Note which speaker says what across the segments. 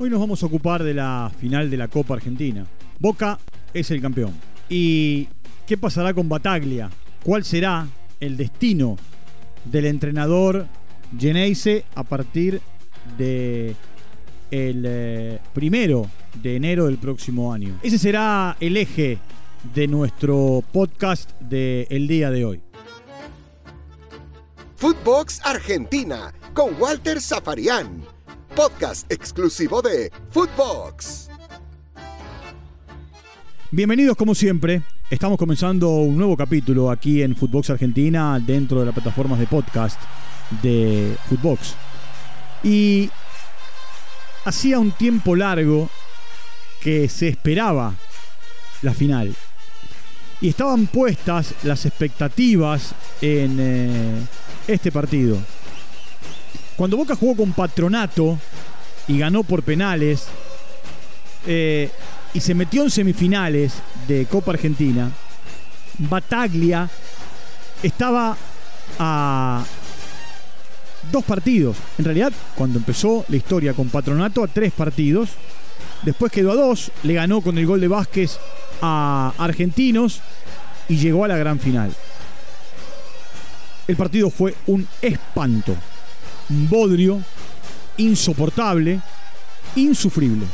Speaker 1: Hoy nos vamos a ocupar de la final de la Copa Argentina. Boca es el campeón. ¿Y qué pasará con Bataglia? ¿Cuál será el destino del entrenador Geneise a partir de el eh, primero de enero del próximo año? Ese será el eje de nuestro podcast del día de hoy.
Speaker 2: Footbox Argentina con Walter Zafarian, podcast exclusivo de Footbox.
Speaker 1: Bienvenidos como siempre. Estamos comenzando un nuevo capítulo aquí en Footbox Argentina dentro de las plataformas de podcast de Footbox. Y hacía un tiempo largo que se esperaba la final. Y estaban puestas las expectativas en eh, este partido. Cuando Boca jugó con Patronato y ganó por penales eh, y se metió en semifinales de Copa Argentina, Bataglia estaba a dos partidos. En realidad, cuando empezó la historia con Patronato, a tres partidos. Después quedó a dos, le ganó con el gol de Vázquez a Argentinos y llegó a la gran final. El partido fue un espanto, bodrio, insoportable, insufrible.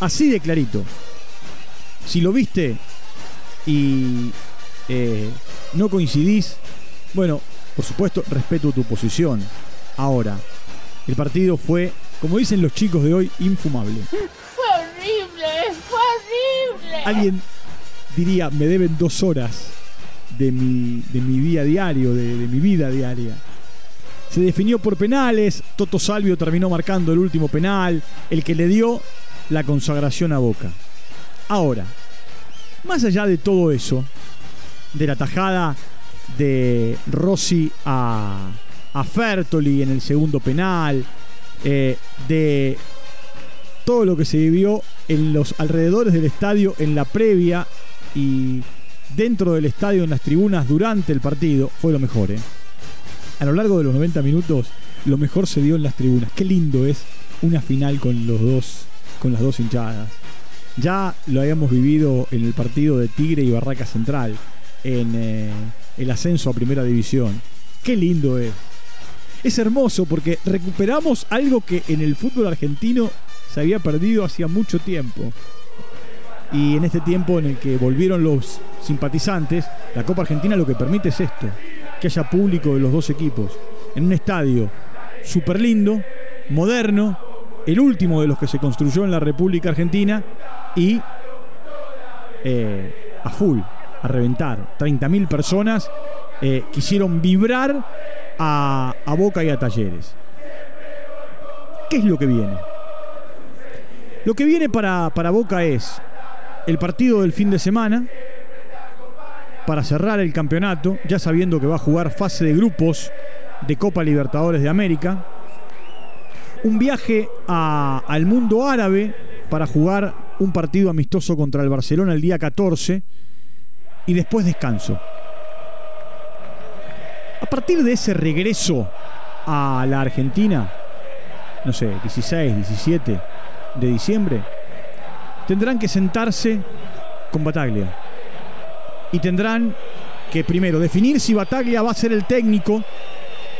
Speaker 1: Así de clarito. Si lo viste y eh, no coincidís, bueno, por supuesto, respeto tu posición. Ahora, el partido fue, como dicen los chicos de hoy, infumable.
Speaker 3: Fue horrible, fue horrible.
Speaker 1: Alguien diría, me deben dos horas de mi, de mi día diario, de, de mi vida diaria. Se definió por penales, Toto Salvio terminó marcando el último penal, el que le dio la consagración a Boca. Ahora, más allá de todo eso, de la tajada de Rossi a, Fertoli en el segundo penal, eh, de todo lo que se vivió en los alrededores del estadio en la previa y dentro del estadio en las tribunas durante el partido, fue lo mejor. ¿eh? A lo largo de los 90 minutos, lo mejor se dio en las tribunas. Qué lindo es una final con los dos, con las dos hinchadas. Ya lo habíamos vivido en el partido de Tigre y Barraca Central, en eh, el ascenso a Primera División. Qué lindo es. Es hermoso porque recuperamos algo que en el fútbol argentino se había perdido hacía mucho tiempo. Y en este tiempo en el que volvieron los simpatizantes, la Copa Argentina lo que permite es esto, que haya público de los dos equipos, en un estadio súper lindo, moderno, el último de los que se construyó en la República Argentina y eh, a full, a reventar. 30.000 personas eh, quisieron vibrar a, a Boca y a Talleres. ¿Qué es lo que viene? Lo que viene para, para Boca es el partido del fin de semana para cerrar el campeonato, ya sabiendo que va a jugar fase de grupos de Copa Libertadores de América. Un viaje al mundo árabe para jugar un partido amistoso contra el Barcelona el día 14 y después descanso. A partir de ese regreso a la Argentina, no sé, 16, 17 de diciembre, tendrán que sentarse con Bataglia. Y tendrán que primero definir si Bataglia va a ser el técnico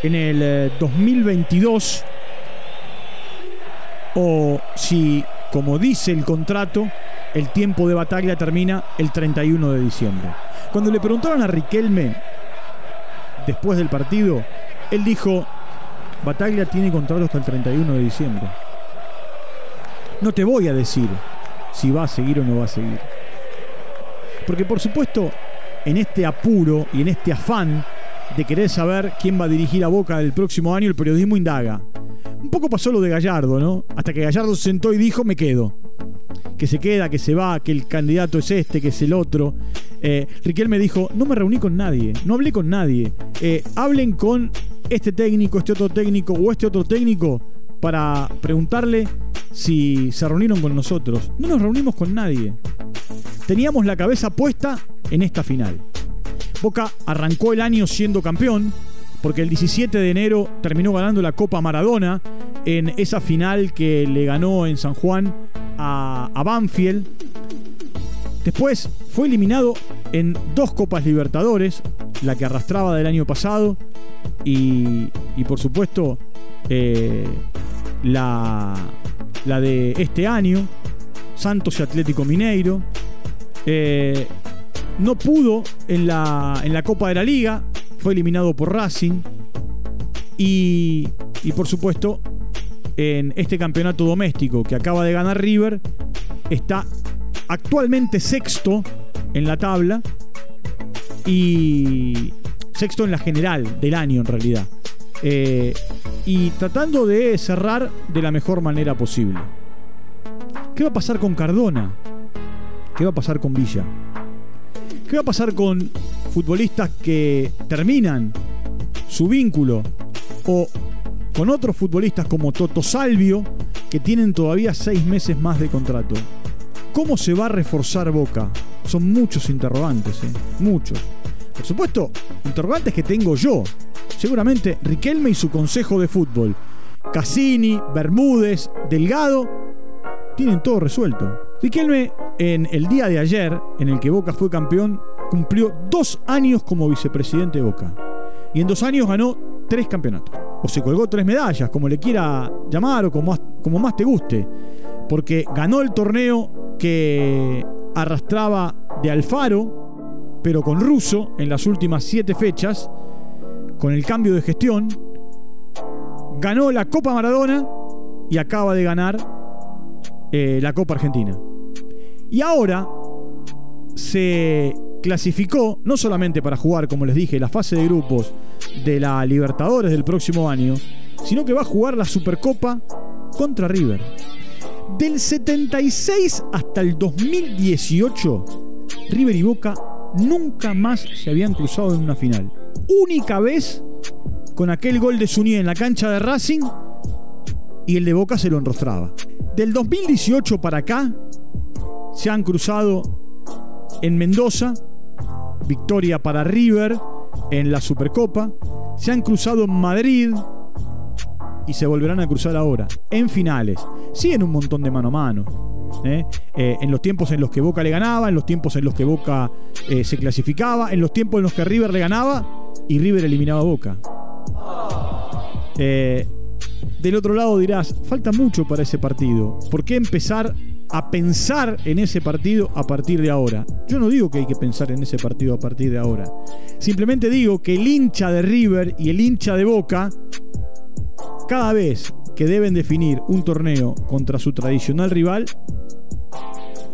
Speaker 1: en el eh, 2022 o si, como dice el contrato, el tiempo de Bataglia termina el 31 de diciembre. Cuando le preguntaron a Riquelme después del partido, él dijo, Bataglia tiene contrato hasta el 31 de diciembre. No te voy a decir si va a seguir o no va a seguir. Porque por supuesto, en este apuro y en este afán de querer saber quién va a dirigir a Boca el próximo año, el periodismo indaga. Un poco pasó lo de Gallardo, ¿no? Hasta que Gallardo se sentó y dijo, me quedo. Que se queda, que se va, que el candidato es este, que es el otro. Eh, Riquelme dijo, no me reuní con nadie, no hablé con nadie. Eh, hablen con este técnico, este otro técnico o este otro técnico para preguntarle si se reunieron con nosotros. No nos reunimos con nadie. Teníamos la cabeza puesta en esta final. Boca arrancó el año siendo campeón, porque el 17 de enero terminó ganando la Copa Maradona en esa final que le ganó en San Juan a, Banfield. Después fue eliminado en dos Copas Libertadores, la que arrastraba del año pasado y, y por supuesto eh, la, la de este año, Santos y Atlético Mineiro. Eh, no pudo en la, en la Copa de la Liga, fue eliminado por Racing. Y, y por supuesto, en este campeonato doméstico que acaba de ganar River, está actualmente sexto en la tabla y sexto en la general del año en realidad. Eh, y tratando de cerrar de la mejor manera posible. ¿Qué va a pasar con Cardona? ¿Qué va a pasar con Villa? ¿Qué va a pasar con futbolistas que terminan su vínculo o con otros futbolistas como Toto Salvio que tienen todavía seis meses más de contrato? ¿Cómo se va a reforzar Boca? Son muchos interrogantes, ¿eh? muchos. Por supuesto, interrogantes que tengo yo. Seguramente Riquelme y su consejo de fútbol. Cassini, Bermúdez, Delgado, tienen todo resuelto. Riquelme, en el día de ayer, en el que Boca fue campeón, cumplió dos años como vicepresidente de Boca. Y en dos años ganó tres campeonatos. O se colgó tres medallas, como le quiera llamar o como, más te guste. Porque ganó el torneo que arrastraba de Alfaro, pero con Russo en las últimas siete fechas, con el cambio de gestión, ganó la Copa Maradona y acaba de ganar eh, la Copa Argentina. Y ahora se clasificó no solamente para jugar, como les dije, la fase de grupos de la Libertadores del próximo año, sino que va a jugar la Supercopa contra River. Del 76 hasta el 2018, River y Boca nunca más se habían cruzado en una final. Única vez con aquel gol de Suñé en la cancha de Racing y el de Boca se lo enrostraba. Del 2018 para acá se han cruzado en Mendoza, victoria para River en la Supercopa, se han cruzado en Madrid, y se volverán a cruzar ahora, en finales. Sí, en un montón de mano a mano. ¿eh? Eh, en los tiempos en los que Boca le ganaba, en los tiempos en los que Boca eh, se clasificaba, en los tiempos en los que River le ganaba y River eliminaba a Boca. del otro lado dirás, falta mucho para ese partido. ¿Por qué empezar a pensar en ese partido a partir de ahora? Yo no digo que hay que pensar en ese partido a partir de ahora. Simplemente digo que el hincha de River y el hincha de Boca cada vez que deben definir un torneo contra su tradicional rival,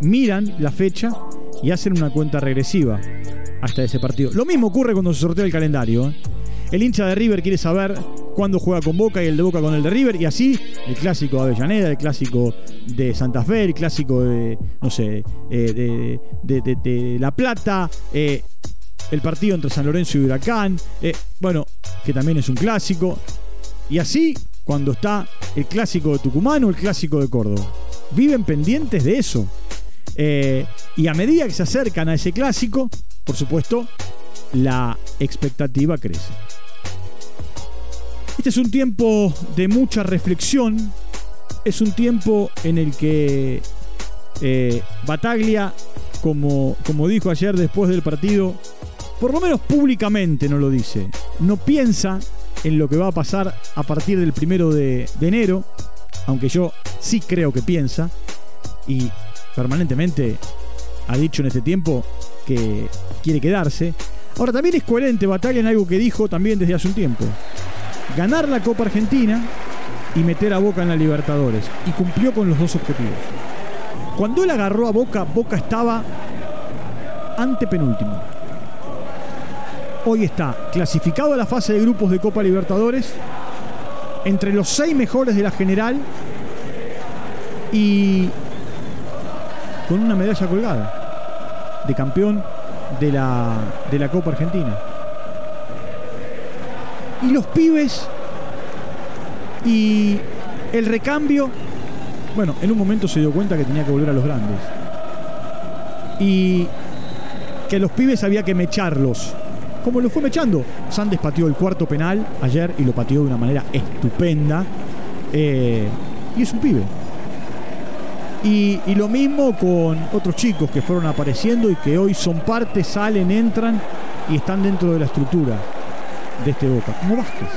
Speaker 1: miran la fecha y hacen una cuenta regresiva hasta ese partido. Lo mismo ocurre cuando se sortea el calendario. ¿eh? El hincha de River quiere saber cuándo juega con Boca y el de Boca con el de River y así el clásico de Avellaneda, el clásico de Santa Fe, el clásico de, no sé, eh, de, La Plata, eh, el partido entre San Lorenzo y Huracán, bueno, que también es un clásico. Y así cuando está el clásico de Tucumán o el clásico de Córdoba. Viven pendientes de eso. Eh, y a medida que se acercan a ese clásico, por supuesto, la expectativa crece. Este es un tiempo de mucha reflexión. Es un tiempo en el que eh, Bataglia, como, como dijo ayer después del partido, por lo menos públicamente no lo dice, no piensa en lo que va a pasar a partir del primero de, enero, aunque yo sí creo que piensa y permanentemente ha dicho en este tiempo que quiere quedarse. Ahora también es coherente Batalla en algo que dijo también desde hace un tiempo. Ganar la Copa Argentina y meter a Boca en la Libertadores. Y cumplió con los dos objetivos. Cuando él agarró a Boca, Boca estaba antepenúltimo hoy está clasificado a la fase de grupos de Copa Libertadores, entre los seis mejores de la general y con una medalla colgada de campeón de la, de la Copa Argentina. Y los pibes y el recambio, bueno, en un momento se dio cuenta que tenía que volver a los grandes. Y que los pibes había que mecharlos como lo fue mechando. Sandes pateó el cuarto penal ayer y lo pateó de una manera estupenda. Eh, y es un pibe. Y lo mismo con otros chicos que fueron apareciendo y que hoy son parte, salen, entran y están dentro de la estructura de este Boca. Como Vázquez,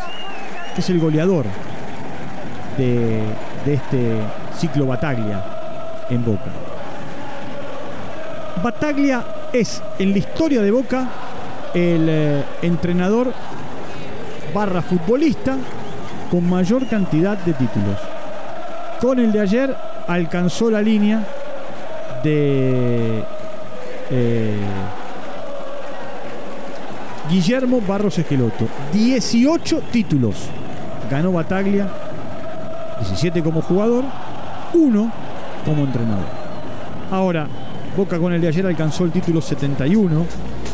Speaker 1: que es el goleador de, de este ciclo Bataglia en Boca. Bataglia es en la historia de Boca el eh, entrenador barra futbolista con mayor cantidad de títulos. Con el de ayer alcanzó la línea de eh, Guillermo Barros Esqueloto. 18 títulos ganó Bataglia, 17 como jugador, 1 como entrenador. Ahora, Boca con el de ayer alcanzó el título 71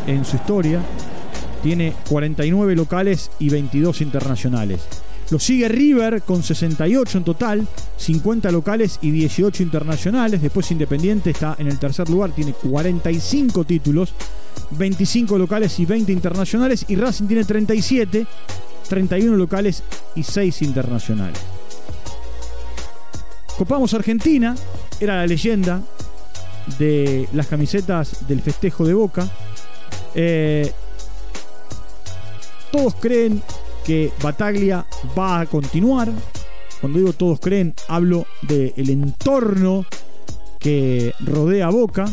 Speaker 1: en su historia. Tiene 49 locales y 22 internacionales. Lo sigue River con 68 en total, 50 locales y 18 internacionales. Después Independiente está en el tercer lugar, tiene 45 títulos, 25 locales y 20 internacionales. Y Racing tiene 37, 31 locales y 6 internacionales. Copamos Argentina, era la leyenda de las camisetas del festejo de Boca. Eh, todos creen que Bataglia va a continuar. Cuando digo todos creen, hablo del entorno que rodea Boca,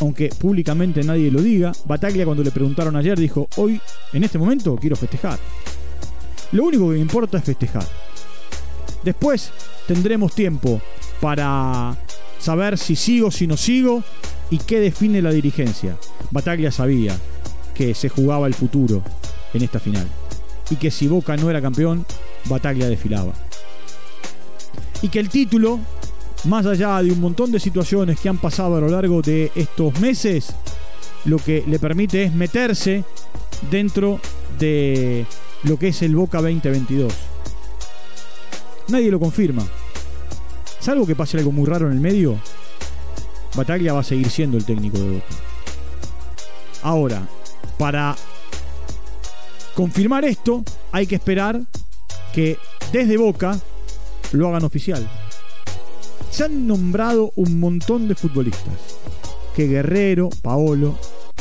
Speaker 1: aunque públicamente nadie lo diga. Bataglia cuando le preguntaron ayer dijo, hoy, en este momento, quiero festejar. Lo único que me importa es festejar. Después tendremos tiempo para saber si sigo, si no sigo y qué define la dirigencia. Bataglia sabía que se jugaba el futuro en esta final y que si Boca no era campeón, Bataglia desfilaba. Y que el título, más allá de un montón de situaciones que han pasado a lo largo de estos meses, lo que le permite es meterse dentro de lo que es el Boca 2022. Nadie lo confirma. Salvo que pase algo muy raro en el medio, Bataglia va a seguir siendo el técnico de Boca. Ahora, para confirmar esto, hay que esperar que desde Boca lo hagan oficial. Se han nombrado un montón de futbolistas. Que Guerrero, Paolo,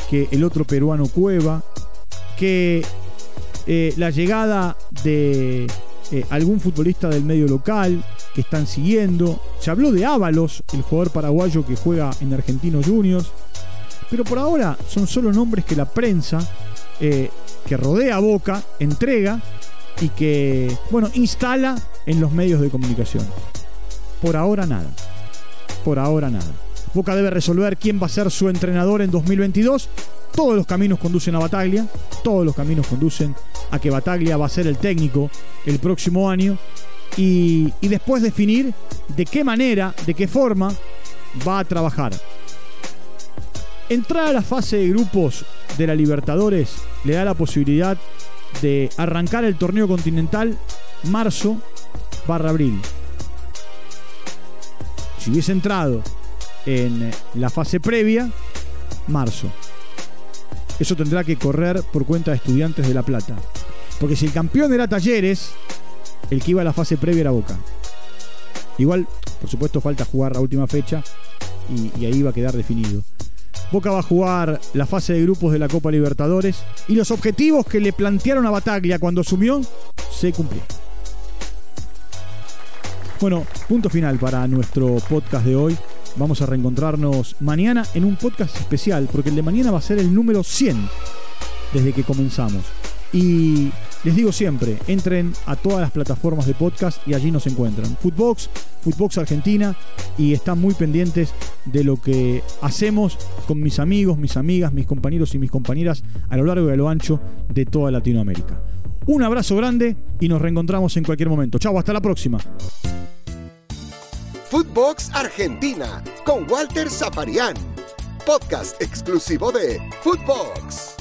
Speaker 1: que el otro peruano Cueva, que eh, la llegada de eh, algún futbolista del medio local que están siguiendo. Se habló de Ábalos, el jugador paraguayo que juega en Argentinos Juniors. Pero por ahora son solo nombres que la prensa eh, que rodea Boca entrega y que, bueno, instala en los medios de comunicación. Por ahora nada. Por ahora nada. Boca debe resolver quién va a ser su entrenador en 2022. Todos los caminos conducen a Bataglia. Todos los caminos conducen a que Bataglia va a ser el técnico el próximo año. Y, y después definir de qué manera, de qué forma va a trabajar. Entrar a la fase de grupos de la Libertadores le da la posibilidad de arrancar el torneo continental marzo barra abril. Si hubiese entrado en la fase previa, marzo. Eso tendrá que correr por cuenta de estudiantes de La Plata. Porque si el campeón era Talleres, el que iba a la fase previa era Boca. Igual, por supuesto, falta jugar la última fecha y, ahí va a quedar definido. Boca va a jugar la fase de grupos de la Copa Libertadores y los objetivos que le plantearon a Bataglia cuando asumió se cumplieron. Bueno, punto final para nuestro podcast de hoy. Vamos a reencontrarnos mañana en un podcast especial, porque el de mañana va a ser el número 100 desde que comenzamos. Y les digo siempre, entren a todas las plataformas de podcast y allí nos encuentran. Footbox, Footbox Argentina y están muy pendientes de lo que hacemos con mis amigos, mis amigas, mis compañeros y mis compañeras a lo largo y a lo ancho de toda Latinoamérica. Un abrazo grande y nos reencontramos en cualquier momento. Chau, hasta la próxima.
Speaker 2: Footbox Argentina con Walter Zaparián. Podcast exclusivo de Footbox.